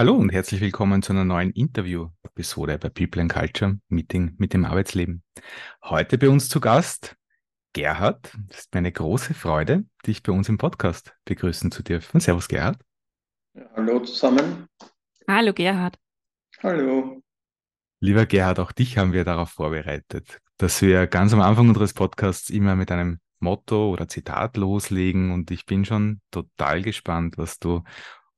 Hallo und herzlich willkommen zu einer neuen Interview-Episode bei People and Culture Meeting mit dem Arbeitsleben. Heute bei uns zu Gast Gerhard. Es ist mir eine große Freude, dich bei uns im Podcast begrüßen zu dürfen. Servus Gerhard. Hallo zusammen. Hallo Gerhard. Hallo. Lieber Gerhard, auch dich haben wir darauf vorbereitet, dass wir ganz am Anfang unseres Podcasts immer mit einem Motto oder Zitat loslegen und ich bin schon total gespannt, was du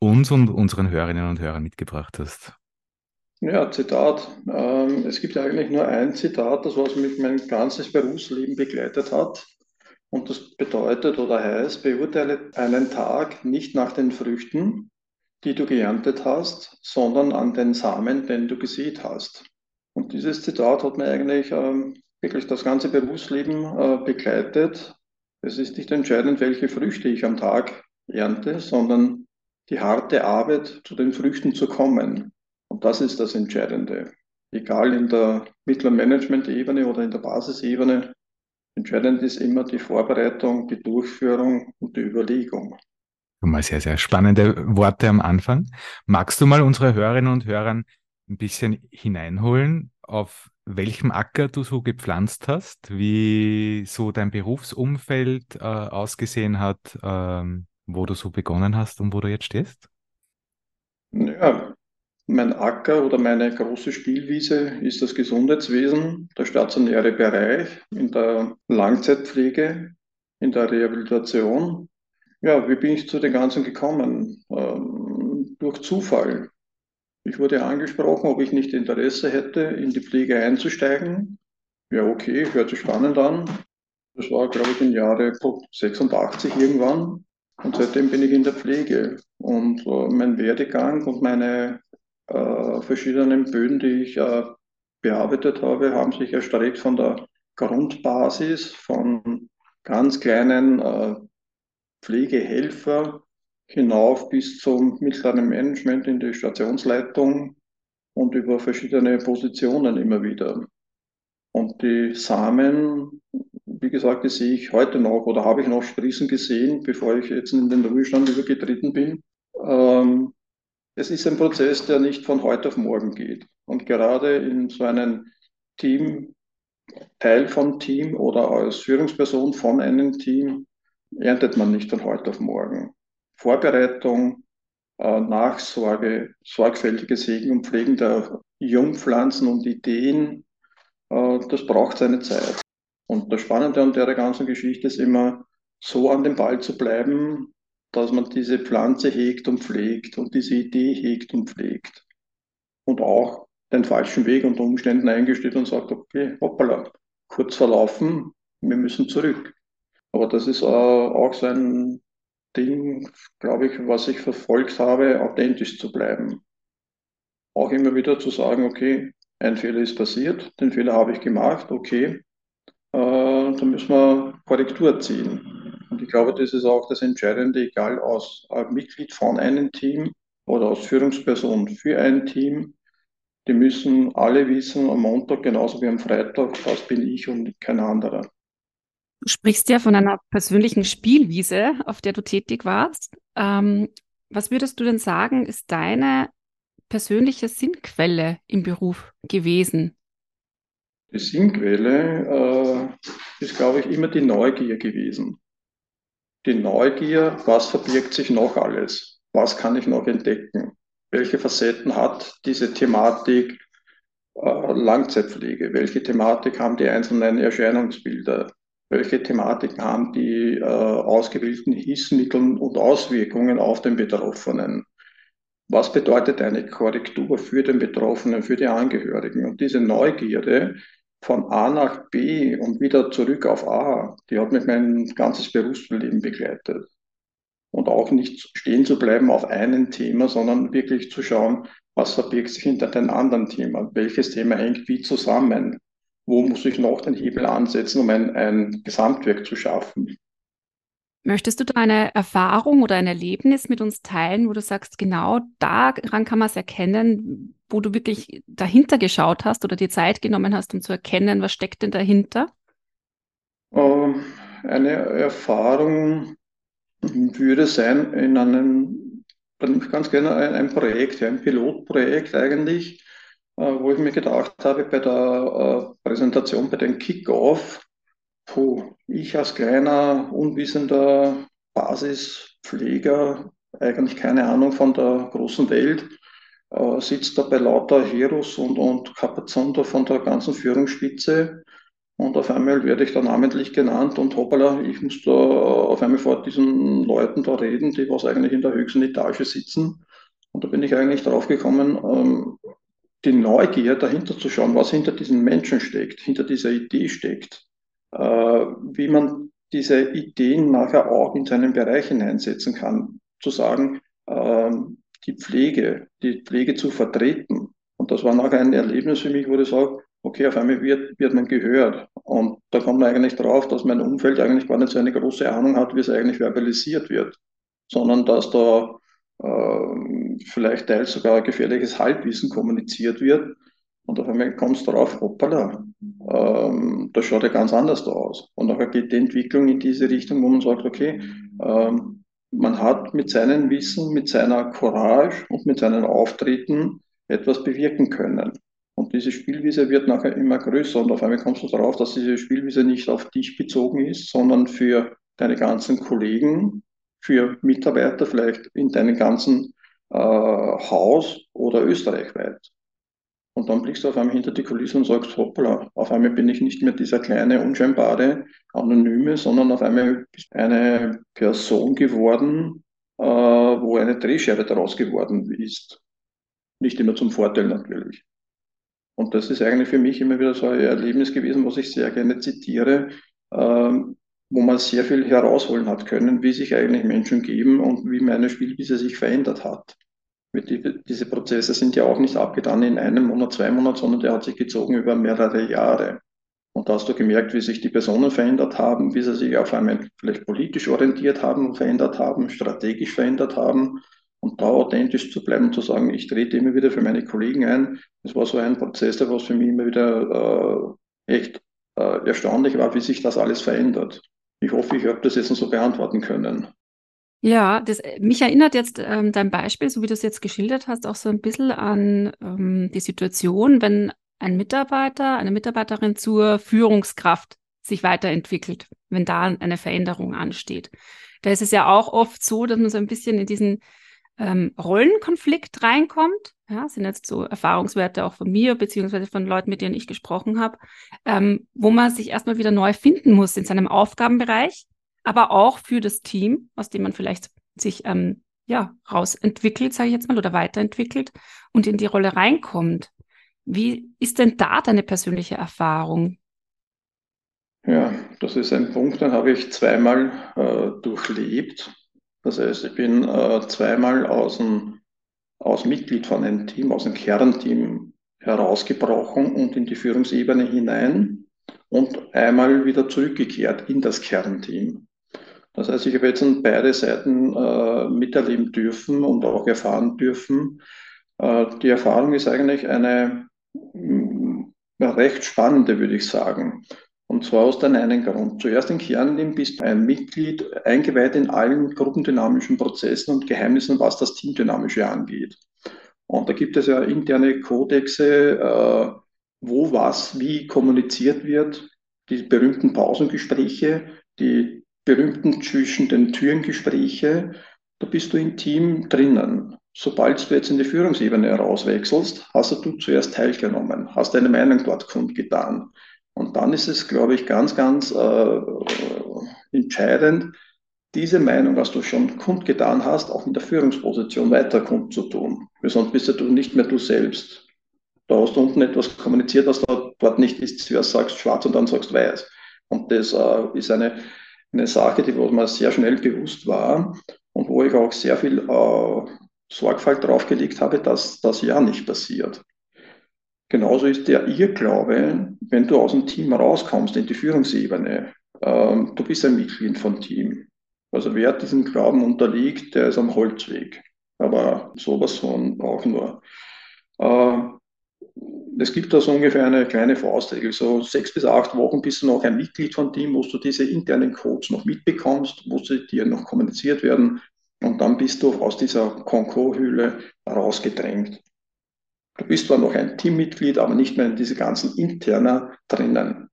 uns und unseren Hörerinnen und Hörern mitgebracht hast. Ja, Zitat. Ähm, es gibt ja eigentlich nur ein Zitat, das was mich mein ganzes Berufsleben begleitet hat. Und das bedeutet oder heißt, beurteile einen Tag nicht nach den Früchten, die du geerntet hast, sondern an den Samen, den du gesät hast. Und dieses Zitat hat mir eigentlich ähm, wirklich das ganze Berufsleben äh, begleitet. Es ist nicht entscheidend, welche Früchte ich am Tag ernte, sondern die harte Arbeit, zu den Früchten zu kommen. Und das ist das Entscheidende. Egal in der mittleren Management-Ebene oder in der Basisebene, entscheidend ist immer die Vorbereitung, die Durchführung und die Überlegung. Mal sehr, sehr spannende Worte am Anfang. Magst du mal unsere Hörerinnen und Hörer ein bisschen hineinholen, auf welchem Acker du so gepflanzt hast, wie so dein Berufsumfeld äh, ausgesehen hat, ähm, wo du so begonnen hast und wo du jetzt stehst? Ja, mein Acker oder meine große Spielwiese ist das Gesundheitswesen, der stationäre Bereich in der Langzeitpflege, in der Rehabilitation. Ja, wie bin ich zu dem Ganzen gekommen? Ähm, durch Zufall. Ich wurde angesprochen, ob ich nicht Interesse hätte, in die Pflege einzusteigen. Ja, okay, hört sich spannend an. Das war, glaube ich, im Jahre 86 irgendwann. Und seitdem bin ich in der Pflege. Und äh, mein Werdegang und meine äh, verschiedenen Böden, die ich äh, bearbeitet habe, haben sich erstreckt von der Grundbasis, von ganz kleinen äh, Pflegehelfer hinauf bis zum mittleren Management in die Stationsleitung und über verschiedene Positionen immer wieder. Und die Samen wie gesagt, das sehe ich heute noch oder habe ich noch sprießen gesehen, bevor ich jetzt in den Ruhestand übergetreten bin. Ähm, es ist ein Prozess, der nicht von heute auf morgen geht. Und gerade in so einem Team, Teil vom Team oder als Führungsperson von einem Team, erntet man nicht von heute auf morgen. Vorbereitung, äh, Nachsorge, sorgfältiges Hegen und Pflegen der Jungpflanzen und Ideen, äh, das braucht seine Zeit. Und das Spannende an der ganzen Geschichte ist immer, so an dem Ball zu bleiben, dass man diese Pflanze hegt und pflegt und diese Idee hegt und pflegt. Und auch den falschen Weg unter Umständen eingesteht und sagt, okay, hoppala, kurz verlaufen, wir müssen zurück. Aber das ist äh, auch so ein Ding, glaube ich, was ich verfolgt habe, authentisch zu bleiben. Auch immer wieder zu sagen, okay, ein Fehler ist passiert, den Fehler habe ich gemacht, okay, äh, da müssen wir Korrektur ziehen. Und ich glaube, das ist auch das Entscheidende, egal aus äh, Mitglied von einem Team oder aus Führungsperson für ein Team. Die müssen alle wissen, am Montag genauso wie am Freitag, das bin ich und kein anderer. Du sprichst ja von einer persönlichen Spielwiese, auf der du tätig warst. Ähm, was würdest du denn sagen, ist deine persönliche Sinnquelle im Beruf gewesen? Die Sinnquelle äh, ist, glaube ich, immer die Neugier gewesen. Die Neugier, was verbirgt sich noch alles? Was kann ich noch entdecken? Welche Facetten hat diese Thematik äh, Langzeitpflege? Welche Thematik haben die einzelnen Erscheinungsbilder? Welche Thematiken haben die äh, ausgewählten Hilfsmittel und Auswirkungen auf den Betroffenen? Was bedeutet eine Korrektur für den Betroffenen, für die Angehörigen? Und diese Neugierde von A nach B und wieder zurück auf A, die hat mich mein ganzes Berufsleben begleitet. und auch nicht stehen zu bleiben auf einem Thema, sondern wirklich zu schauen, was verbirgt sich hinter den anderen Themen, welches Thema hängt wie zusammen, wo muss ich noch den Hebel ansetzen, um ein, ein Gesamtwerk zu schaffen. Möchtest du da eine Erfahrung oder ein Erlebnis mit uns teilen, wo du sagst, genau daran kann man es erkennen, wo du wirklich dahinter geschaut hast oder dir Zeit genommen hast, um zu erkennen, was steckt denn dahinter? Ähm, eine Erfahrung würde sein in einem, ganz gerne ein, ein Projekt, ein Pilotprojekt eigentlich, äh, wo ich mir gedacht habe bei der äh, Präsentation, bei dem Kickoff, puh, ich als kleiner, unwissender Basispfleger, eigentlich keine Ahnung von der großen Welt, äh, sitzt da bei lauter Heroes und, und Kapazunder von der ganzen Führungsspitze. Und auf einmal werde ich da namentlich genannt und hoppala, ich muss da auf einmal vor diesen Leuten da reden, die was eigentlich in der höchsten Etage sitzen. Und da bin ich eigentlich drauf gekommen, ähm, die Neugier dahinter zu schauen, was hinter diesen Menschen steckt, hinter dieser Idee steckt, äh, wie man diese Ideen nachher auch in seinen Bereich hineinsetzen kann, zu sagen, äh, die Pflege, die Pflege zu vertreten. Und das war nachher ein Erlebnis für mich, wo ich sage, okay, auf einmal wird, wird man gehört. Und da kommt man eigentlich drauf, dass mein Umfeld eigentlich gar nicht so eine große Ahnung hat, wie es eigentlich verbalisiert wird, sondern dass da äh, vielleicht teils sogar gefährliches Halbwissen kommuniziert wird. Und auf einmal kommst du drauf, hoppala, ähm, das schaut ja ganz anders da aus. Und nachher geht die Entwicklung in diese Richtung, wo man sagt, okay, ähm, man hat mit seinem Wissen, mit seiner Courage und mit seinen Auftritten etwas bewirken können. Und diese Spielwiese wird nachher immer größer und auf einmal kommst du darauf, dass diese Spielwiese nicht auf dich bezogen ist, sondern für deine ganzen Kollegen, für Mitarbeiter vielleicht in deinem ganzen äh, Haus oder österreichweit. Und dann blickst du auf einmal hinter die Kulissen und sagst, hoppla, auf einmal bin ich nicht mehr dieser kleine, unscheinbare, anonyme, sondern auf einmal eine Person geworden, äh, wo eine Drehscheibe daraus geworden ist. Nicht immer zum Vorteil natürlich. Und das ist eigentlich für mich immer wieder so ein Erlebnis gewesen, was ich sehr gerne zitiere, ähm, wo man sehr viel herausholen hat können, wie sich eigentlich Menschen geben und wie meine Spielwiese sich verändert hat. Die, diese Prozesse sind ja auch nicht abgetan in einem Monat, zwei Monaten, sondern der hat sich gezogen über mehrere Jahre. Und da hast du gemerkt, wie sich die Personen verändert haben, wie sie sich auf einmal vielleicht politisch orientiert haben verändert haben, strategisch verändert haben, und da authentisch zu bleiben und zu sagen, ich trete immer wieder für meine Kollegen ein. Das war so ein Prozess, der was für mich immer wieder äh, echt äh, erstaunlich war, wie sich das alles verändert. Ich hoffe, ich habe das jetzt so beantworten können. Ja, das, mich erinnert jetzt ähm, dein Beispiel, so wie du es jetzt geschildert hast, auch so ein bisschen an ähm, die Situation, wenn ein Mitarbeiter, eine Mitarbeiterin zur Führungskraft sich weiterentwickelt, wenn da eine Veränderung ansteht. Da ist es ja auch oft so, dass man so ein bisschen in diesen ähm, Rollenkonflikt reinkommt. Ja, sind jetzt so Erfahrungswerte auch von mir, beziehungsweise von Leuten, mit denen ich gesprochen habe, ähm, wo man sich erstmal wieder neu finden muss in seinem Aufgabenbereich, aber auch für das Team, aus dem man vielleicht sich ähm, ja, rausentwickelt, sage ich jetzt mal, oder weiterentwickelt und in die Rolle reinkommt. Wie ist denn da deine persönliche Erfahrung? Ja, das ist ein Punkt, den habe ich zweimal äh, durchlebt. Das heißt, ich bin äh, zweimal aus, dem, aus Mitglied von einem Team, aus dem Kernteam herausgebrochen und in die Führungsebene hinein und einmal wieder zurückgekehrt in das Kernteam. Das heißt, ich habe jetzt an beide Seiten äh, miterleben dürfen und auch erfahren dürfen. Äh, die Erfahrung ist eigentlich eine mm, recht spannende, würde ich sagen. Und zwar aus dem einen Grund. Zuerst in Kernteam bist du ein Mitglied, eingeweiht in allen gruppendynamischen Prozessen und Geheimnissen, was das Teamdynamische angeht. Und da gibt es ja interne Kodexe, äh, wo was wie kommuniziert wird, die berühmten Pausengespräche, die berühmten zwischen den Türen Gespräche. Da bist du im Team drinnen. Sobald du jetzt in die Führungsebene herauswechselst, hast du zuerst teilgenommen, hast deine Meinung dort kundgetan. Und dann ist es, glaube ich, ganz, ganz äh, entscheidend, diese Meinung, was du schon kundgetan hast, auch in der Führungsposition weiter kundzutun. Sonst bist du nicht mehr du selbst. Da hast du unten etwas kommuniziert, was dort nicht ist, zuerst sagst schwarz und dann sagst weiß. Und das äh, ist eine, eine Sache, die mir sehr schnell bewusst war und wo ich auch sehr viel äh, Sorgfalt drauf gelegt habe, dass das ja nicht passiert. Genauso ist der Irrglaube, wenn du aus dem Team rauskommst in die Führungsebene, ähm, du bist ein Mitglied von Team. Also wer diesem Glauben unterliegt, der ist am Holzweg. Aber sowas von auch nur. Äh, es gibt da so ungefähr eine kleine Faustregel, so sechs bis acht Wochen bist du noch ein Mitglied von Team, wo du diese internen Codes noch mitbekommst, wo sie dir noch kommuniziert werden und dann bist du aus dieser Concours-Hülle rausgedrängt. Du bist zwar noch ein Teammitglied, aber nicht mehr in diese ganzen Interner drinnen.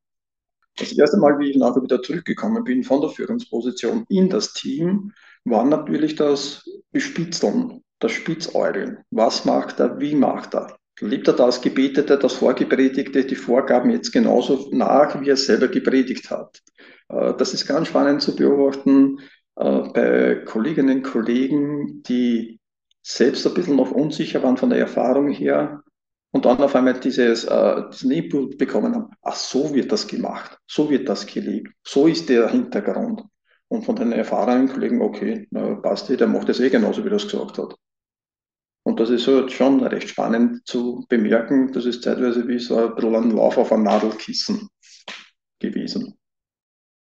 Das erste Mal, wie ich nachher wieder zurückgekommen bin von der Führungsposition in das Team, war natürlich das Bespitzeln, das Spitzäugeln. Was macht er, wie macht er? Lebt er das Gebetete, das Vorgepredigte, die Vorgaben jetzt genauso nach, wie er selber gepredigt hat? Äh, das ist ganz spannend zu beobachten äh, bei Kolleginnen und Kollegen, die selbst ein bisschen noch unsicher waren von der Erfahrung her und dann auf einmal dieses, äh, diesen Input bekommen haben, ach, so wird das gemacht, so wird das gelebt, so ist der Hintergrund. Und von den erfahrenen Kollegen, okay, na, passt, der macht das eh genauso, wie er es gesagt hat. Und das ist so schon recht spannend zu bemerken. Das ist zeitweise wie so ein bisschen ein Lauf auf ein Nadelkissen gewesen.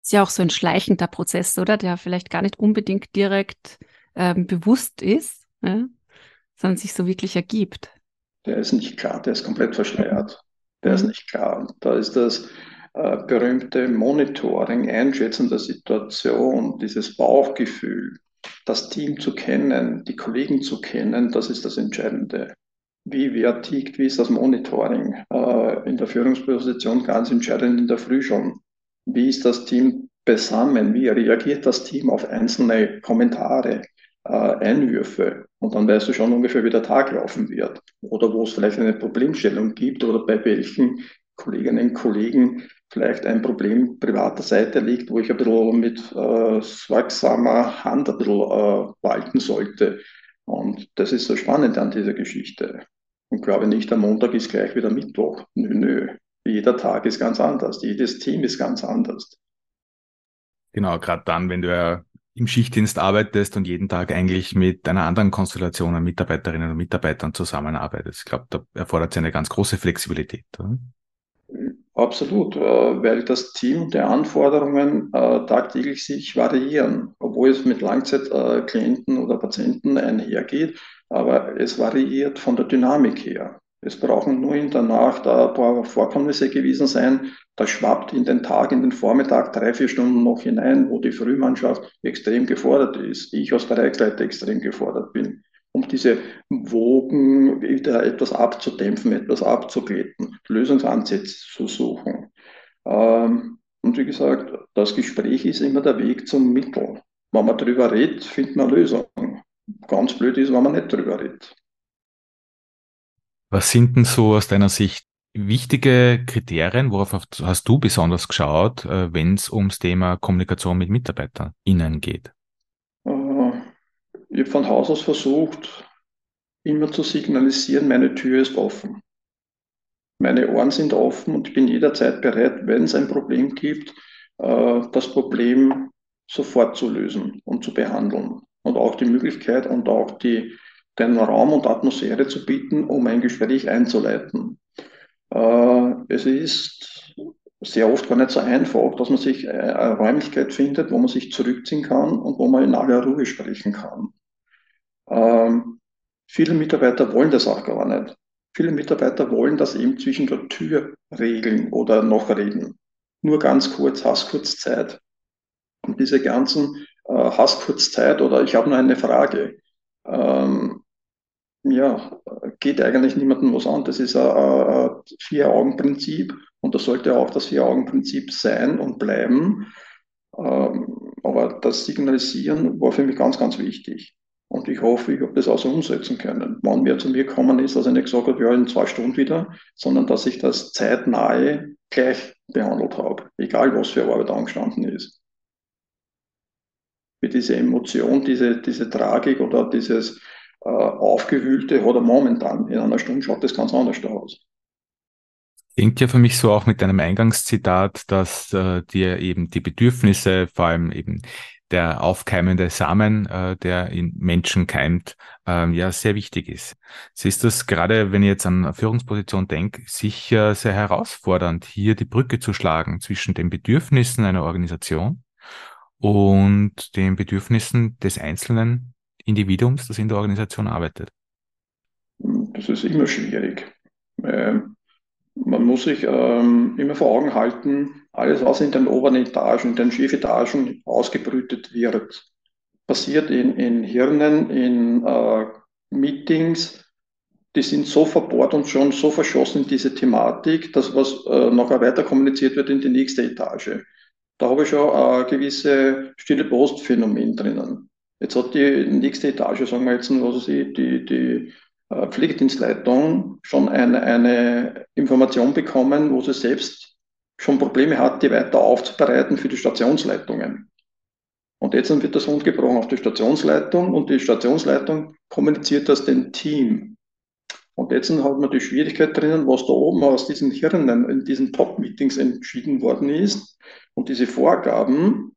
Ist ja auch so ein schleichender Prozess, oder? Der vielleicht gar nicht unbedingt direkt ähm, bewusst ist, ja? sondern sich so wirklich ergibt. Der ist nicht klar, der ist komplett verschleiert. Der mhm. ist nicht klar. Da ist das äh, berühmte Monitoring, Einschätzen der Situation, dieses Bauchgefühl, das Team zu kennen, die Kollegen zu kennen, das ist das Entscheidende. Wie wer tickt, wie ist das Monitoring? Äh, in der Führungsposition ganz entscheidend in der Früh schon. Wie ist das Team beisammen? Wie reagiert das Team auf einzelne Kommentare, äh, Einwürfe? Und dann weißt du schon ungefähr, wie der Tag laufen wird. Oder wo es vielleicht eine Problemstellung gibt oder bei welchen Kolleginnen und Kollegen vielleicht ein Problem privater Seite liegt, wo ich ein bisschen mit äh, sorgsamer Hand ein bisschen äh, walten sollte. Und das ist so spannend an dieser Geschichte. Und glaube nicht, am Montag ist gleich wieder Mittwoch. Nö, nö. Jeder Tag ist ganz anders. Jedes Team ist ganz anders. Genau, gerade dann, wenn du ja im Schichtdienst arbeitest und jeden Tag eigentlich mit einer anderen Konstellation an Mitarbeiterinnen und Mitarbeitern zusammenarbeitest. Ich glaube, da erfordert es eine ganz große Flexibilität. Oder? Absolut, äh, weil das Team der Anforderungen äh, tagtäglich sich variieren, obwohl es mit Langzeitklienten oder Patienten einhergeht, aber es variiert von der Dynamik her. Es brauchen nur in der Nacht ein paar Vorkommnisse gewesen sein, das schwappt in den Tag, in den Vormittag, drei, vier Stunden noch hinein, wo die Frühmannschaft extrem gefordert ist, ich als Bereichsleiter extrem gefordert bin um diese Wogen wieder etwas abzudämpfen, etwas abzuglätten, Lösungsansätze zu suchen. Ähm, und wie gesagt, das Gespräch ist immer der Weg zum Mittel. Wenn man drüber redet, findet man Lösungen. Ganz blöd ist, wenn man nicht drüber redet. Was sind denn so aus deiner Sicht wichtige Kriterien, worauf hast du besonders geschaut, äh, wenn es ums Thema Kommunikation mit MitarbeiterInnen geht? Ich habe von Haus aus versucht, immer zu signalisieren, meine Tür ist offen. Meine Ohren sind offen und ich bin jederzeit bereit, wenn es ein Problem gibt, äh, das Problem sofort zu lösen und zu behandeln. Und auch die Möglichkeit und auch die, den Raum und Atmosphäre zu bieten, um ein Gespräch einzuleiten. Äh, es ist sehr oft gar nicht so einfach, dass man sich äh, eine Räumlichkeit findet, wo man sich zurückziehen kann und wo man in aller Ruhe sprechen kann. Ähm, viele Mitarbeiter wollen das auch gar nicht. Viele Mitarbeiter wollen das eben zwischen der Tür regeln oder noch reden. Nur ganz kurz, hast kurz Zeit. Und diese ganzen äh, hast kurz Zeit oder ich habe nur eine Frage. Ähm, ja, geht eigentlich niemandem was an. Das ist ein, ein Vier-Augen-Prinzip und das sollte auch das Vier-Augen-Prinzip sein und bleiben. Ähm, aber das Signalisieren war für mich ganz, ganz wichtig. Und ich hoffe, ich habe das auch so umsetzen können. Wann wer zu mir gekommen ist, dass er nicht gesagt hat, ja, in zwei Stunden wieder, sondern dass ich das zeitnahe gleich behandelt habe, egal was für Arbeit angestanden ist. Wie diese Emotion, diese, diese Tragik oder dieses äh, Aufgewühlte hat er momentan. In einer Stunde schaut das ganz anders aus. Klingt ja für mich so auch mit deinem Eingangszitat, dass äh, dir eben die Bedürfnisse, vor allem eben der aufkeimende Samen, äh, der in Menschen keimt, ähm, ja sehr wichtig ist. Sie ist das gerade, wenn ich jetzt an Führungsposition denke, sicher sehr herausfordernd, hier die Brücke zu schlagen zwischen den Bedürfnissen einer Organisation und den Bedürfnissen des einzelnen Individuums, das in der Organisation arbeitet. Das ist immer schwierig. Ähm, man muss sich ähm, immer vor Augen halten, alles, was in den oberen Etagen, in den Chefetagen ausgebrütet wird, passiert in, in Hirnen, in äh, Meetings, die sind so verbohrt und schon so verschossen in diese Thematik, dass was äh, nachher weiter kommuniziert wird in die nächste Etage. Da habe ich schon äh, gewisse stille Postphänomen drinnen. Jetzt hat die nächste Etage, sagen wir jetzt, was weiß die, die Pflegedienstleitung schon eine, eine Information bekommen, wo sie selbst schon Probleme hat, die weiter aufzubereiten für die Stationsleitungen. Und jetzt wird das rundgebrochen auf die Stationsleitung und die Stationsleitung kommuniziert das dem Team. Und jetzt hat man die Schwierigkeit drinnen, was da oben aus diesen Hirnen in diesen Top-Meetings entschieden worden ist. Und diese Vorgaben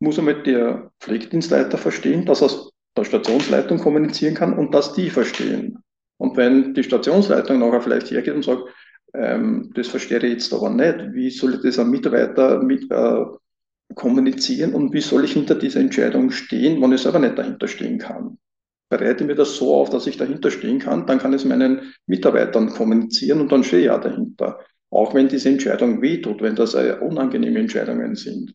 muss er mit der Pflegedienstleiter verstehen, dass er der Stationsleitung kommunizieren kann und dass die verstehen. Und wenn die Stationsleitung nachher vielleicht hergeht und sagt, ähm, das verstehe ich jetzt aber nicht, wie soll ich das am Mitarbeiter mit, äh, kommunizieren und wie soll ich hinter dieser Entscheidung stehen, wenn ich selber nicht dahinter stehen kann? Bereite mir das so auf, dass ich dahinter stehen kann, dann kann ich es meinen Mitarbeitern kommunizieren und dann stehe ich ja dahinter. Auch wenn diese Entscheidung wehtut, wenn das unangenehme Entscheidungen sind.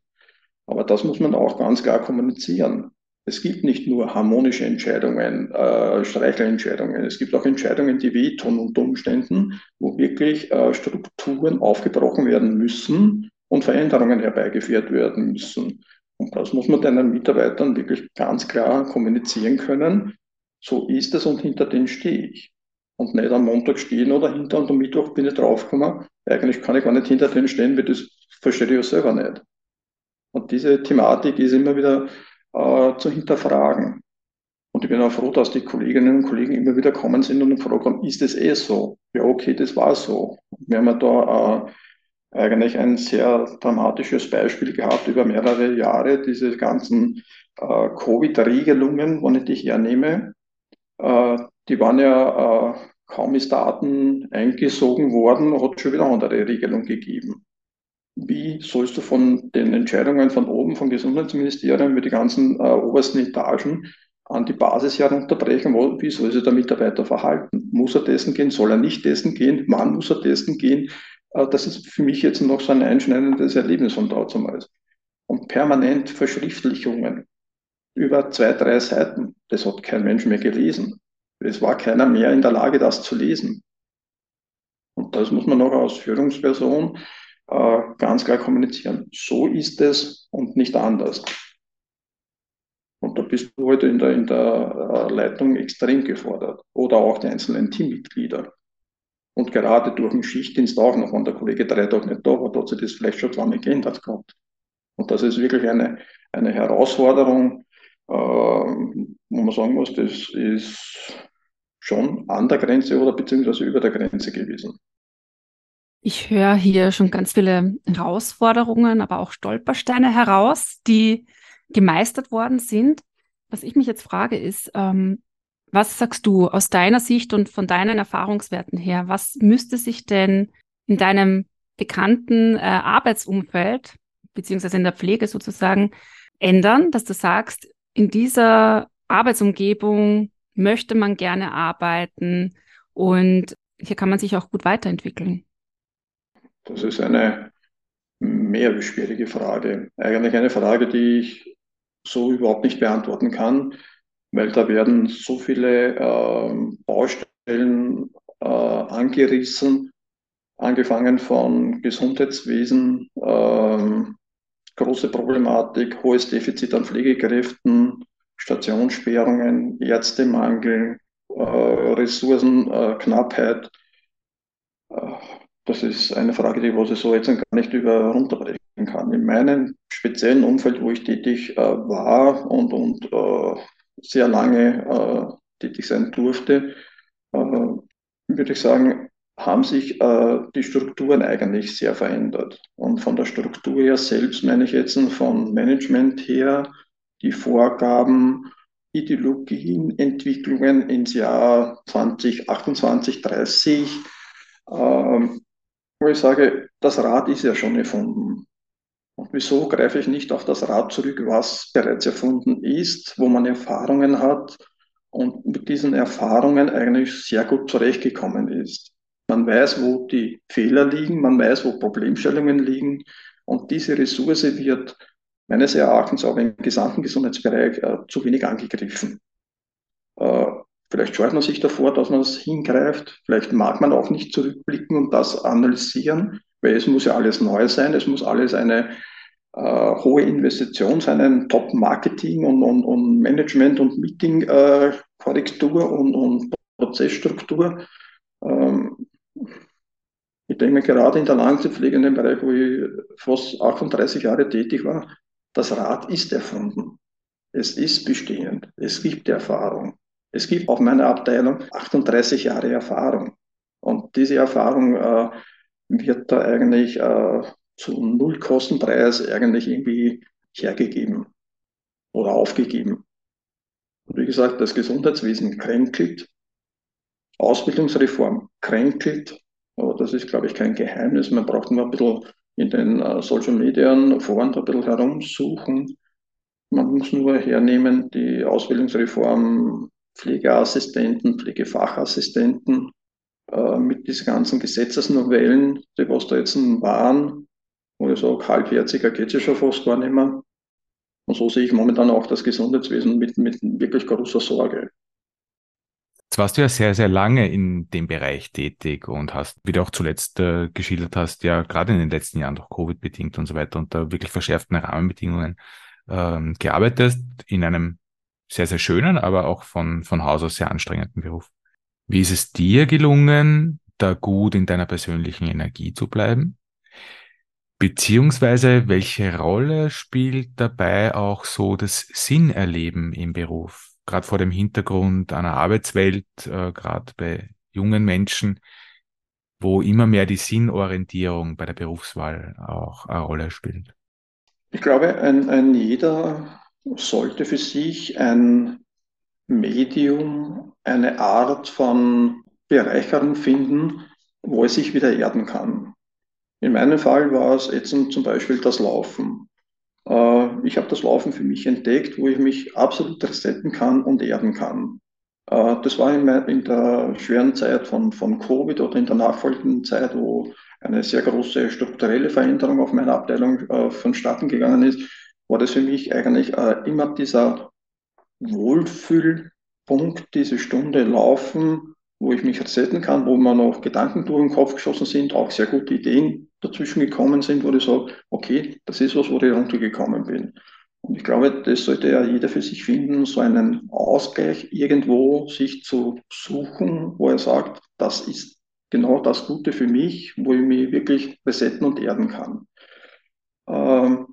Aber das muss man auch ganz klar kommunizieren. Es gibt nicht nur harmonische Entscheidungen, äh, Streichelentscheidungen. Es gibt auch Entscheidungen, die wehtun unter Umständen, wo wirklich äh, Strukturen aufgebrochen werden müssen und Veränderungen herbeigeführt werden müssen. Und das muss man deinen Mitarbeitern wirklich ganz klar kommunizieren können. So ist es und hinter dem stehe ich. Und nicht am Montag stehen oder hinter und am Mittwoch bin ich draufgekommen. Eigentlich kann ich gar nicht hinter denen stehen, weil das verstehe ich ja selber nicht. Und diese Thematik ist immer wieder äh, zu hinterfragen. Und ich bin auch froh, dass die Kolleginnen und Kollegen immer wieder kommen sind und gefragt haben, ist es eh so? Ja, okay, das war so. Wir haben da äh, eigentlich ein sehr dramatisches Beispiel gehabt über mehrere Jahre, diese ganzen äh, Covid-Regelungen, wenn ich die hernehme. Äh, die waren ja, äh, kaum ist Daten eingesogen worden, hat schon wieder andere Regelungen gegeben wie sollst du von den Entscheidungen von oben, vom Gesundheitsministerium, über die ganzen äh, obersten Etagen an die Basis herunterbrechen? Wie soll sich der Mitarbeiter verhalten? Muss er testen gehen? Soll er nicht testen gehen? Wann muss er testen gehen? Äh, das ist für mich jetzt noch so ein einschneidendes Erlebnis von damals. Und permanent Verschriftlichungen über zwei, drei Seiten. Das hat kein Mensch mehr gelesen. Es war keiner mehr in der Lage, das zu lesen. Und das muss man noch als Führungsperson äh, ganz klar kommunizieren. So ist es und nicht anders. Und da bist du heute in der, in der äh, Leitung extrem gefordert. Oder auch die einzelnen Teammitglieder. Und gerade durch den Schichtdienst auch noch, wenn der Kollege drei Tage nicht da war, hat sich das vielleicht schon lange geändert gehabt. Und das ist wirklich eine, eine Herausforderung, äh, wo man sagen muss, das ist schon an der Grenze oder beziehungsweise über der Grenze gewesen. Ich höre hier schon ganz viele Herausforderungen, aber auch Stolpersteine heraus, die gemeistert worden sind. Was ich mich jetzt frage, ist, ähm, was sagst du aus deiner Sicht und von deinen Erfahrungswerten her? Was müsste sich denn in deinem bekannten äh, Arbeitsumfeld, beziehungsweise in der Pflege sozusagen, ändern, dass du sagst, in dieser Arbeitsumgebung möchte man gerne arbeiten und hier kann man sich auch gut weiterentwickeln? Das ist eine mehr wie schwierige Frage. Eigentlich eine Frage, die ich so überhaupt nicht beantworten kann, weil da werden so viele äh, Baustellen äh, angerissen, angefangen von Gesundheitswesen, äh, große Problematik, hohes Defizit an Pflegekräften, Stationssperrungen, Ärztemangel, äh, Ressourcenknappheit. Das ist eine Frage, die ich so jetzt gar nicht über runterbrechen kann. In meinem speziellen Umfeld, wo ich tätig äh, war und, und äh, sehr lange äh, tätig sein durfte, äh, würde ich sagen, haben sich äh, die Strukturen eigentlich sehr verändert. Und von der Struktur her selbst meine ich jetzt von Management her die Vorgaben, Ideologien, Entwicklungen ins Jahr 2028, 30, ähm, wo ich sage, das Rad ist ja schon erfunden. Und wieso greife ich nicht auf das Rad zurück, was bereits erfunden ist, wo man Erfahrungen hat und mit diesen Erfahrungen eigentlich sehr gut zurechtgekommen ist. Man weiß, wo die Fehler liegen, man weiß, wo Problemstellungen liegen und diese Ressource wird meines Erachtens auch im gesamten Gesundheitsbereich äh, zu wenig angegriffen. Äh, vielleicht scheut man sich davor, dass man es hingreift. Vielleicht mag man auch nicht zurückblicken und das analysieren, weil es muss ja alles neu sein. Es muss alles eine äh, hohe Investition sein, ein Top-Marketing und, und, und, Management- und Meeting-Korrektur äh, und, und Prozessstruktur. Ähm, ich denke gerade in der langzeitpflegenden Bereich, wo ich fast 38 Jahre tätig war, das Rad ist erfunden. Es ist bestehend. Es gibt Erfahrung. Es gibt auf meiner Abteilung 38 Jahre Erfahrung. Und diese Erfahrung äh, wird da eigentlich äh, zu Nullkostenpreis eigentlich irgendwie hergegeben oder aufgegeben. Und wie gesagt, das Gesundheitswesen kränkelt, Ausbildungsreform kränkelt, aber das ist, glaube ich, kein Geheimnis. Man braucht nur ein bisschen in den äh, Social Media Foren ein bisschen herumsuchen. Man muss nur hernehmen, die Ausbildungsreform Pflegeassistenten, Pflegefachassistenten äh, mit diesen ganzen Gesetzesnovellen, die was da jetzt waren, wo ich sage, halbherziger geht es ja schon fast gar nicht mehr. Und so sehe ich momentan auch das Gesundheitswesen mit, mit wirklich großer Sorge. Jetzt warst du ja sehr, sehr lange in dem Bereich tätig und hast, wie du auch zuletzt äh, geschildert hast, ja gerade in den letzten Jahren durch Covid bedingt und so weiter unter wirklich verschärften Rahmenbedingungen ähm, gearbeitet in einem sehr, sehr schönen, aber auch von, von Haus aus sehr anstrengenden Beruf. Wie ist es dir gelungen, da gut in deiner persönlichen Energie zu bleiben? Beziehungsweise welche Rolle spielt dabei auch so das Sinnerleben im Beruf? gerade vor dem Hintergrund einer Arbeitswelt, äh, gerade bei jungen Menschen, wo immer mehr die Sinnorientierung bei der Berufswahl auch eine Rolle spielt? Ich glaube, ein, ein jeder sollte für sich ein Medium, eine Art von Bereicherung finden, wo er sich wieder erden kann. In meinem Fall war es jetzt zum Beispiel das Laufen. Äh, ich habe das Laufen für mich entdeckt, wo ich mich absolut resetten kann und erden kann. Äh, das war in, in der schweren Zeit von, von Covid oder in der nachfolgenden Zeit, wo eine sehr große strukturelle Veränderung auf meiner Abteilung äh, vonstatten gegangen ist, war das für mich eigentlich immer dieser Wohlfühlpunkt, diese Stunde Laufen, wo ich mich resetten kann, wo mir noch Gedanken durch den Kopf geschossen sind, auch sehr gute Ideen dazwischen gekommen sind, wo ich sage, okay, das ist was, wo ich runtergekommen bin. Und ich glaube, das sollte ja jeder für sich finden, so einen Ausgleich irgendwo sich zu suchen, wo er sagt, das ist genau das Gute für mich, wo ich mich wirklich resetten und erden kann. Ähm,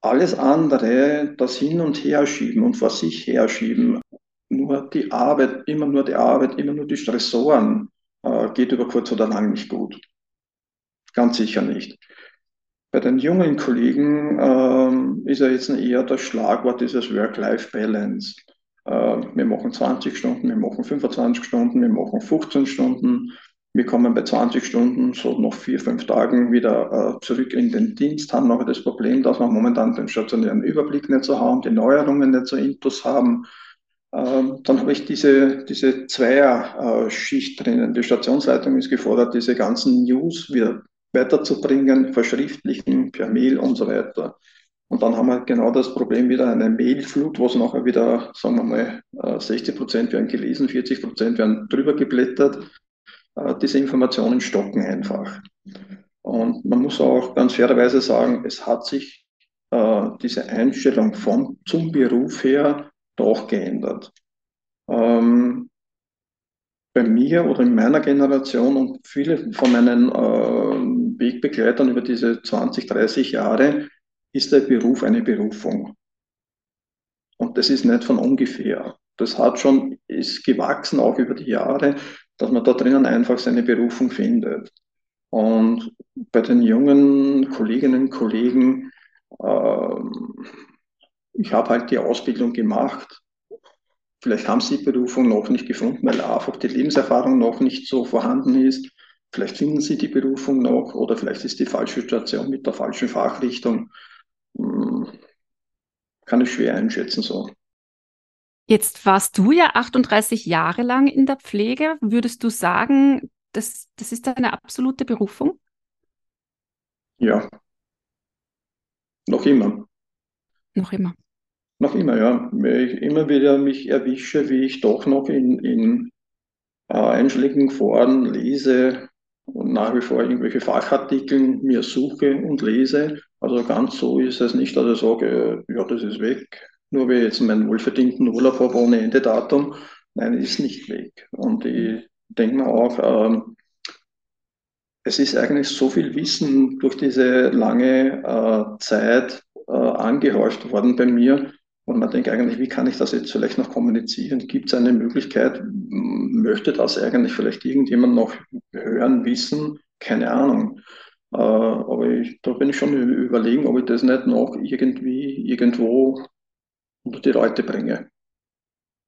alles andere, das Hin- und Herschieben und vor sich herschieben, nur die Arbeit, immer nur die Arbeit, immer nur die Stressoren, äh, geht über kurz oder lang nicht gut. Ganz sicher nicht. Bei den jungen Kollegen ähm, ist ja jetzt eher das Schlagwort dieses Work-Life-Balance. Äh, wir machen 20 Stunden, wir machen 25 Stunden, wir machen 15 Stunden. Wir kommen bei 20 Stunden, so nach vier, fünf Tagen wieder äh, zurück in den Dienst, haben aber das Problem, dass wir momentan den stationären Überblick nicht so haben, die Neuerungen nicht so intus haben. Ähm, dann habe ich diese, diese Zweier-Schicht drinnen. Die Stationsleitung ist gefordert, diese ganzen News wieder weiterzubringen, verschriftlichen, per Mail und so weiter. Und dann haben wir genau das Problem wieder eine Mailflut, wo es nachher wieder, sagen wir mal, 60 äh, Prozent werden gelesen, 40 Prozent werden drüber geblättert. Äh, diese Informationen stocken einfach. Und man muss auch ganz fairerweise sagen, es hat sich äh, diese Einstellung vom, zum Beruf her doch geändert. Ähm, bei mir oder in meiner Generation und viele von meinen äh, Wegbegleitern über diese 20, 30 Jahre ist der Beruf eine Berufung. Und das ist nicht von ungefähr. Das hat schon, ist gewachsen auch über die Jahre, dass man da drinnen einfach seine Berufung findet. Und bei den jungen Kolleginnen und Kollegen äh, ich habe halt die Ausbildung gemacht. Vielleicht haben sie die Berufung noch nicht gefunden, weil einfach die Lebenserfahrung noch nicht so vorhanden ist. Vielleicht finden sie die Berufung noch oder vielleicht ist die falsche Situation mit der falschen Fachrichtung. Hm, kann ich schwer einschätzen so. Jetzt warst du ja 38 Jahre lang in der Pflege. Würdest du sagen, das, das ist deine absolute Berufung? Ja. Noch immer. Noch immer. Noch immer, ja. Weil ich immer wieder mich erwische, wie ich doch noch in, in äh, einschlägigen Foren lese und nach wie vor irgendwelche Fachartikeln mir suche und lese. Also ganz so ist es nicht, dass ich sage, ja, das ist weg. Nur weil ich jetzt meinen wohlverdienten Urlaub habe ohne Endedatum. Nein, ist nicht weg. Und ich denke mir auch, ähm, es ist eigentlich so viel Wissen durch diese lange äh, Zeit äh, angehäuft worden bei mir. Und man denkt eigentlich, wie kann ich das jetzt vielleicht noch kommunizieren? Gibt es eine Möglichkeit? Möchte das eigentlich vielleicht irgendjemand noch hören, wissen? Keine Ahnung. Äh, aber ich, da bin ich schon überlegen, ob ich das nicht noch irgendwie irgendwo unter die Leute bringe.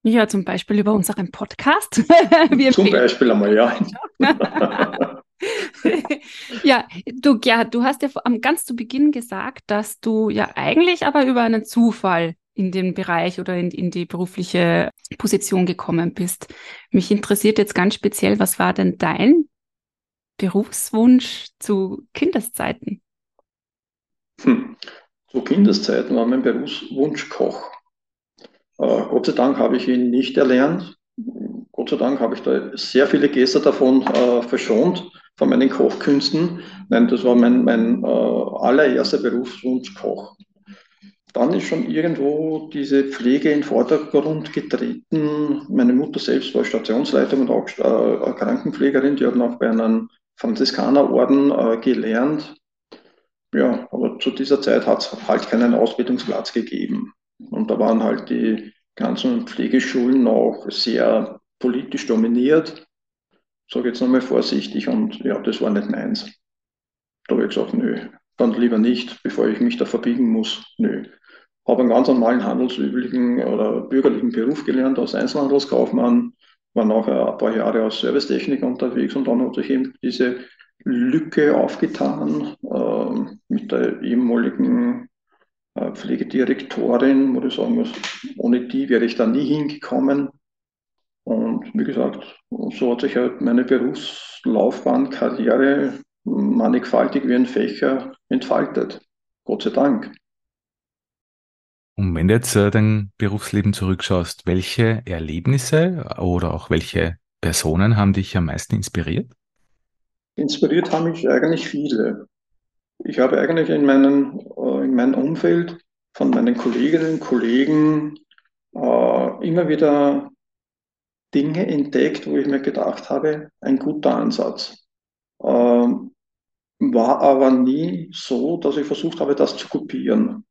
Ja, zum Beispiel über unseren Podcast. zum Beispiel einmal, ja. ja, du, Gerhard, du hast ja ganz zu Beginn gesagt, dass du ja eigentlich aber über einen Zufall in den Bereich oder in, in die berufliche Position gekommen bist. Mich interessiert jetzt ganz speziell, was war denn dein Berufswunsch zu Kindeszeiten? Hm. Zu Kindeszeiten war mein Berufswunsch Koch. Äh, Gott sei Dank habe ich ihn nicht erlernt. Gott sei Dank habe ich da sehr viele Gäste davon äh, verschont, von meinen Kochkünsten. Nein, das war mein, mein äh, allererster Berufswunsch Koch. Dann ist schon irgendwo diese Pflege in den Vordergrund getreten. Meine Mutter selbst war Stationsleitung und auch äh, Krankenpflegerin. Die hat noch bei einem Franziskanerorden äh, gelernt. Ja, aber zu dieser Zeit hat es halt keinen Ausbildungsplatz gegeben. Und da waren halt die ganzen Pflegeschulen noch sehr politisch dominiert. Sage jetzt nochmal vorsichtig und ja, das war nicht meins. Da habe ich gesagt, nö, dann lieber nicht, bevor ich mich da verbiegen muss. Nö. Habe einen ganz normalen handelsüblichen oder bürgerlichen Beruf gelernt als Einzelhandelskaufmann, war nachher ein paar Jahre als Servicetechniker unterwegs und dann hat sich eben diese Lücke aufgetan äh, mit der ehemaligen Pflegedirektorin, wo ich sagen muss, ohne die wäre ich da nie hingekommen. Und wie gesagt, so hat sich halt meine Berufslaufbahn, Karriere mannigfaltig wie ein Fächer entfaltet. Gott sei Dank. Und wenn du jetzt äh, dein Berufsleben zurückschaust, welche Erlebnisse oder auch welche Personen haben dich am meisten inspiriert? Inspiriert haben mich eigentlich viele. Ich habe eigentlich in, meinen, äh, in meinem Umfeld von meinen Kolleginnen und Kollegen äh, immer wieder Dinge entdeckt, wo ich mir gedacht habe, ein guter Ansatz. Ähm, war aber nie so, dass ich versucht habe, das zu kopieren.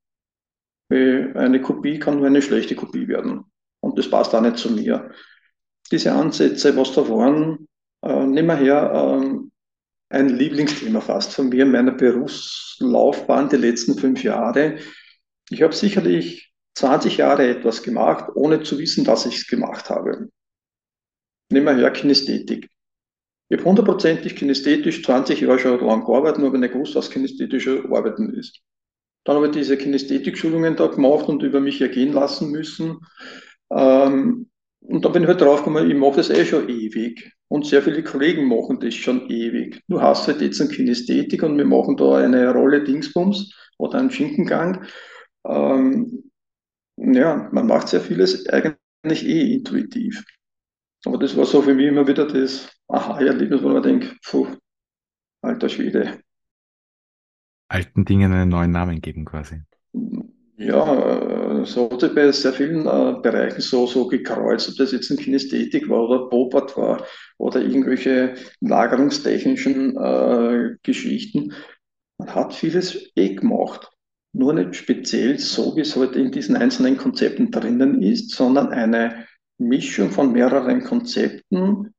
Eine Kopie kann nur eine schlechte Kopie werden. Und das passt auch nicht zu mir. Diese Ansätze, was da waren, äh, nehmen wir her, ähm, ein Lieblingsthema fast von mir in meiner Berufslaufbahn die letzten fünf Jahre. Ich habe sicherlich 20 Jahre etwas gemacht, ohne zu wissen, dass ich es gemacht habe. Nehmen wir her Kinästhetik. Ich habe hundertprozentig kinästhetisch 20 Jahre schon lang gearbeitet, nur habe nicht gewusst, was kinästhetische Arbeiten ist. Dann habe ich diese Kinästhetik-Schulungen da gemacht und über mich ergehen lassen müssen. Ähm, und dann bin ich halt draufgekommen, ich mache das eh schon ewig. Und sehr viele Kollegen machen das schon ewig. Du hast halt jetzt eine Kinästhetik und wir machen da eine Rolle Dingsbums oder einen Schinkengang. Ähm, ja, man macht sehr vieles eigentlich eh intuitiv. Aber das war so für mich immer wieder das Aha-Erlebnis, wo man denkt, puh, alter Schwede. Alten Dingen einen neuen Namen geben quasi. Ja, so hat sich bei sehr vielen äh, Bereichen so, so gekreuzt, ob das jetzt ein Kinästhetik war oder Bobart war oder irgendwelche lagerungstechnischen äh, Geschichten. Man hat vieles eh gemacht. Nur nicht speziell so, wie es heute in diesen einzelnen Konzepten drinnen ist, sondern eine Mischung von mehreren Konzepten,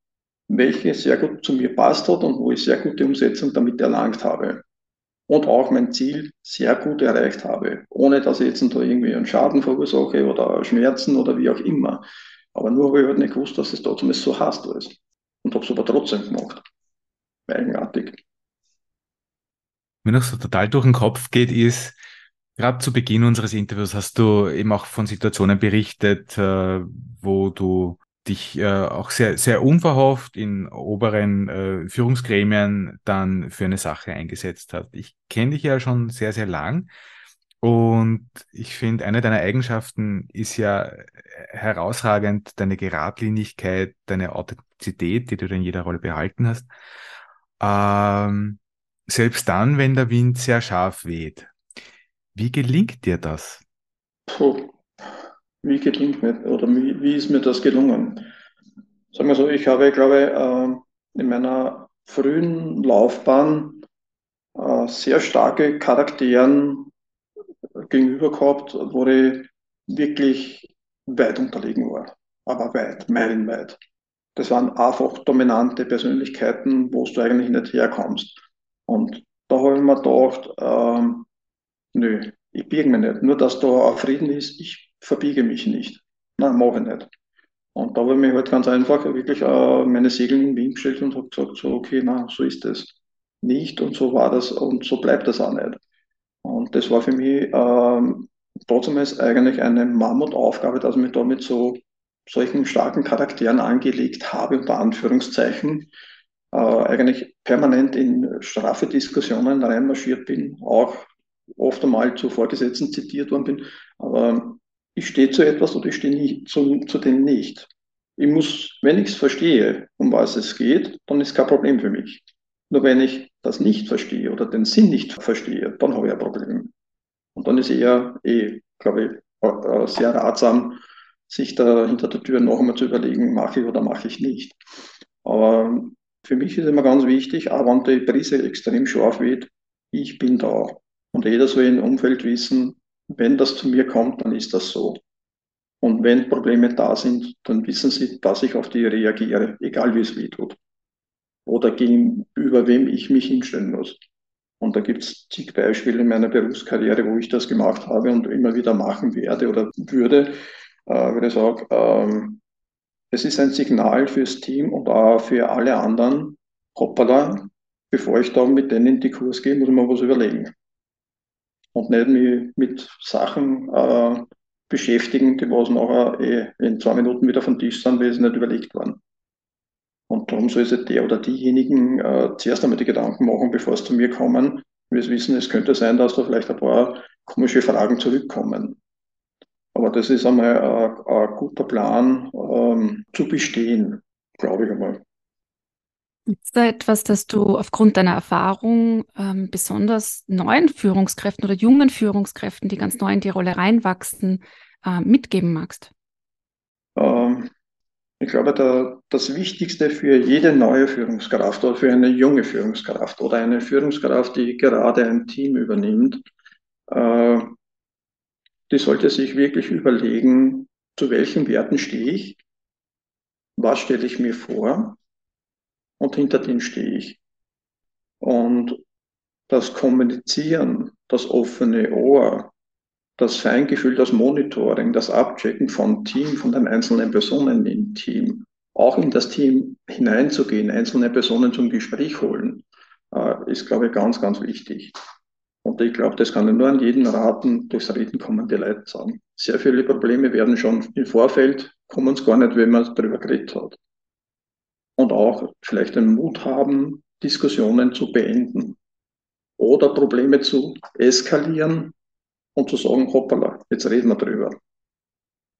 welche sehr gut zu mir passt hat und wo ich sehr gute Umsetzung damit erlangt habe. Und auch mein Ziel sehr gut erreicht habe, ohne dass ich jetzt da irgendwie einen Schaden verursache oder Schmerzen oder wie auch immer. Aber nur habe ich halt nicht gewusst, dass es trotzdem so heißt alles. Und habe es aber trotzdem gemacht. Eigenartig. Mir noch so total durch den Kopf geht, ist, gerade zu Beginn unseres Interviews hast du eben auch von Situationen berichtet, äh, wo du dich äh, auch sehr, sehr unverhofft in oberen äh, Führungsgremien dann für eine Sache eingesetzt hast. Ich kenne dich ja schon sehr, sehr lang und ich finde, eine deiner Eigenschaften ist ja äh, herausragend deine Geradlinigkeit, deine Authentizität, die du in jeder Rolle behalten hast. Ähm, selbst dann, wenn der Wind sehr scharf weht. Wie gelingt dir das? Puh. Wie gelingt mir oder wie, wie ist mir das gelungen? Sagen wir so, ich habe, glaube äh, in meiner frühen Laufbahn äh, sehr starke Charakteren gegenüber gehabt, wo ich wirklich weit unterlegen war. Aber weit, meilenweit. Das waren einfach dominante Persönlichkeiten, wo du eigentlich nicht herkommst. Und da habe ich mir gedacht, ähm, nö, ich biege mich nicht. Nur, dass da auch Frieden ist, ich verbiege mich nicht. Nein, mache ich nicht. Und da habe ich mich halt ganz einfach wirklich äh, meine Segel in Wien gestellt und habe gesagt, so, okay, na, so ist es nicht und so war das und so bleibt das auch nicht. Und das war für mich ähm, trotzdem eigentlich eine Mammutaufgabe, dass ich mich da mit so solchen starken Charakteren angelegt habe, unter Anführungszeichen, äh, eigentlich permanent in straffe Diskussionen reinmarschiert bin, auch oft einmal zu Vorgesetzten zitiert worden bin, aber ich stehe zu etwas oder ich stehe nicht, zu, zu dem nicht. Ich muss, wenn ich es verstehe, um was es geht, dann ist kein Problem für mich. Nur wenn ich das nicht verstehe oder den Sinn nicht verstehe, dann habe ich ein Problem. Und dann ist eher, eh, glaube ich, sehr ratsam, sich da hinter der Tür noch einmal zu überlegen, mache ich oder mache ich nicht. Aber für mich ist immer ganz wichtig, auch wenn die Brise extrem scharf weht, ich bin da. Und jeder soll im Umfeld wissen, wenn das zu mir kommt, dann ist das so. Und wenn Probleme da sind, dann wissen sie, dass ich auf die reagiere, egal wie es weh tut. Oder gegenüber wem ich mich hinstellen muss. Und da gibt es zig Beispiele in meiner Berufskarriere, wo ich das gemacht habe und immer wieder machen werde oder würde, äh, würde ich sagen, ähm, es ist ein Signal fürs Team und auch für alle anderen, hoppala, bevor ich da mit denen in die Kurs gehe, muss ich mir was überlegen und nicht mich mit Sachen äh, beschäftigen, die was nachher eh in zwei Minuten wieder vom Tisch sind, weil sie nicht überlegt waren. Und darum soll sich der oder diejenigen äh, zuerst einmal die Gedanken machen, bevor es zu mir kommen. Wir wissen, es könnte sein, dass da vielleicht ein paar komische Fragen zurückkommen. Aber das ist einmal äh, ein guter Plan ähm, zu bestehen, glaube ich einmal. Ist da etwas, das du aufgrund deiner Erfahrung ähm, besonders neuen Führungskräften oder jungen Führungskräften, die ganz neu in die Rolle reinwachsen, äh, mitgeben magst? Ähm, ich glaube, der, das Wichtigste für jede neue Führungskraft oder für eine junge Führungskraft oder eine Führungskraft, die gerade ein Team übernimmt, äh, die sollte sich wirklich überlegen, zu welchen Werten stehe ich, was stelle ich mir vor und hinter dem stehe ich. Und das Kommunizieren, das offene Ohr, das Feingefühl, das Monitoring, das Abchecken von Team, von den einzelnen Personen im Team, auch in das Team hineinzugehen, einzelne Personen zum Gespräch holen, äh, ist, glaube ich, ganz, ganz wichtig. Und ich glaube, das kann ich nur an jeden raten, durchs Reden kommen die Leute sagen. Sehr viele Probleme werden schon im Vorfeld, kommen es gar nicht, wenn man darüber geredet hat und auch vielleicht den Mut haben, Diskussionen zu beenden oder Probleme zu eskalieren und zu sagen, hoppala, jetzt reden wir drüber.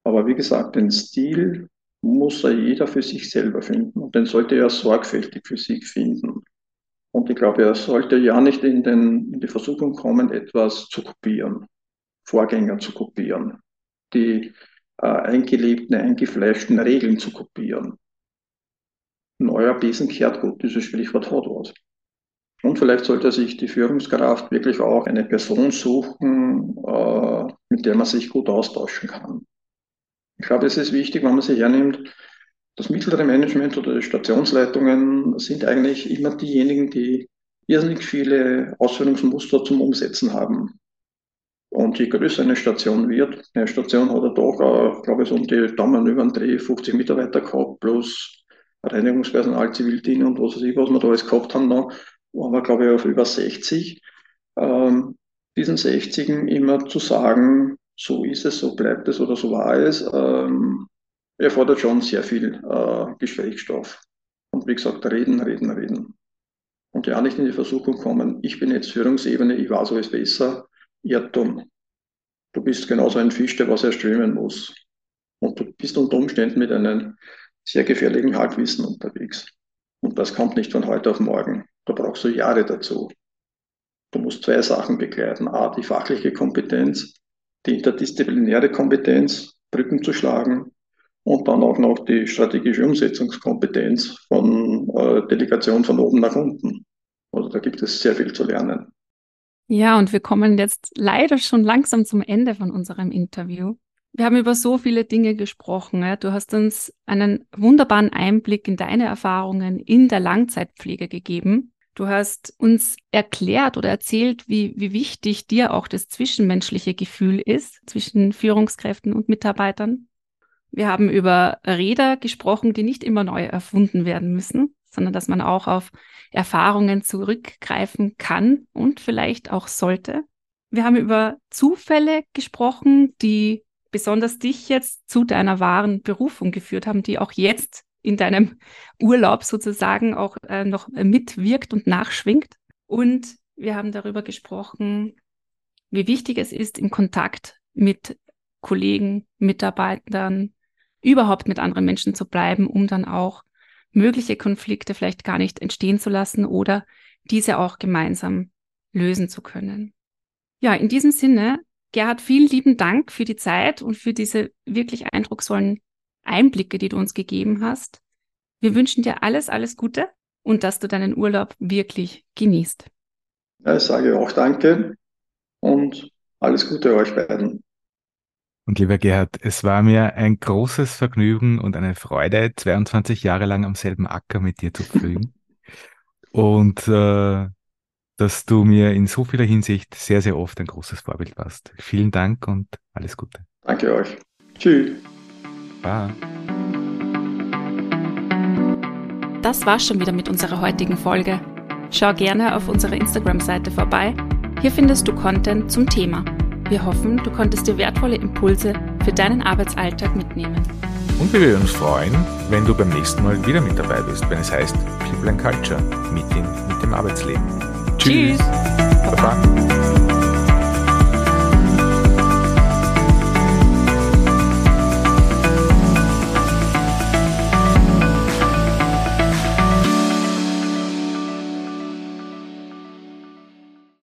Aber wie gesagt, den Stil muss er jeder für sich selber finden und den sollte er sorgfältig für sich finden. Und ich glaube, er sollte ja nicht in, den, in die Versuchung kommen, etwas zu kopieren, Vorgänger zu kopieren, die äh, eingelebten, eingefleischten Regeln zu kopieren neuer Besen kehrt gut, dieses Sprichwort hat was. Und vielleicht sollte sich die Führungskraft wirklich auch eine Person suchen, äh, mit der man sich gut austauschen kann. Ich glaube, es ist wichtig, wenn man sich hernimmt, das mittlere Management oder die Stationsleitungen sind eigentlich immer diejenigen, die irrsinnig viele Ausführungsmuster zum Umsetzen haben. Und je größer eine Station wird, eine Station hat er doch, äh, glaube ich, so um die Daumen über den Dreh 50 Mitarbeiter gehabt, plus Reinigungspersonal, Zivildiener und was weiß ich, was wir da alles gehabt haben noch, waren wir, glaube ich, auf über 60. Ähm, diesen 60 immer zu sagen, so ist es, so bleibt es oder so war es, ähm, erfordert schon sehr viel äh, Gesprächsstoff. Und wie gesagt, reden, reden, reden. Und ja nicht in die Versuchung kommen, ich bin jetzt Führungsebene, ich weiß alles besser. Irrtum. Du bist genauso ein Fisch, der was er strömen muss. Und du bist unter Umständen mit einem sehr gefährlichen Halbwissen unterwegs. Und das kommt nicht von heute auf morgen. Da brauchst du Jahre dazu. Du musst zwei Sachen begleiten. A, die fachliche Kompetenz, die interdisziplinäre Kompetenz, Brücken zu schlagen und dann auch noch die strategische Umsetzungskompetenz von äh, Delegation von oben nach unten. Also da gibt es sehr viel zu lernen. Ja, und wir kommen jetzt leider schon langsam zum Ende von unserem Interview. Wir haben über so viele Dinge gesprochen. Du hast uns einen wunderbaren Einblick in deine Erfahrungen in der Langzeitpflege gegeben. Du hast uns erklärt oder erzählt, wie, wie wichtig dir auch das zwischenmenschliche Gefühl ist zwischen Führungskräften und Mitarbeitern. Wir haben über Räder gesprochen, die nicht immer neu erfunden werden müssen, sondern dass man auch auf Erfahrungen zurückgreifen kann und vielleicht auch sollte. Wir haben über Zufälle gesprochen, die besonders dich jetzt zu deiner wahren Berufung geführt haben, die auch jetzt in deinem Urlaub sozusagen auch äh, noch mitwirkt und nachschwingt. Und wir haben darüber gesprochen, wie wichtig es ist, im Kontakt mit Kollegen, Mitarbeitern, überhaupt mit anderen Menschen zu bleiben, um dann auch mögliche Konflikte vielleicht gar nicht entstehen zu lassen oder diese auch gemeinsam lösen zu können. Ja, in diesem Sinne, Gerhard, vielen lieben Dank für die Zeit und für diese wirklich eindrucksvollen Einblicke, die du uns gegeben hast. Wir wünschen dir alles, alles Gute und dass du deinen Urlaub wirklich genießt. Ja, ich sage auch Danke und alles Gute euch beiden. Und lieber Gerhard, es war mir ein großes Vergnügen und eine Freude, 22 Jahre lang am selben Acker mit dir zu pflügen. und äh, dass du mir in so vieler Hinsicht sehr, sehr oft ein großes Vorbild warst. Vielen Dank und alles Gute. Danke euch. Tschüss. Bye. Das war's schon wieder mit unserer heutigen Folge. Schau gerne auf unserer Instagram-Seite vorbei. Hier findest du Content zum Thema. Wir hoffen, du konntest dir wertvolle Impulse für deinen Arbeitsalltag mitnehmen. Und wir würden uns freuen, wenn du beim nächsten Mal wieder mit dabei bist, wenn es heißt People and Culture, Meeting mit dem Arbeitsleben. Tschüss. Tschüss. Baba.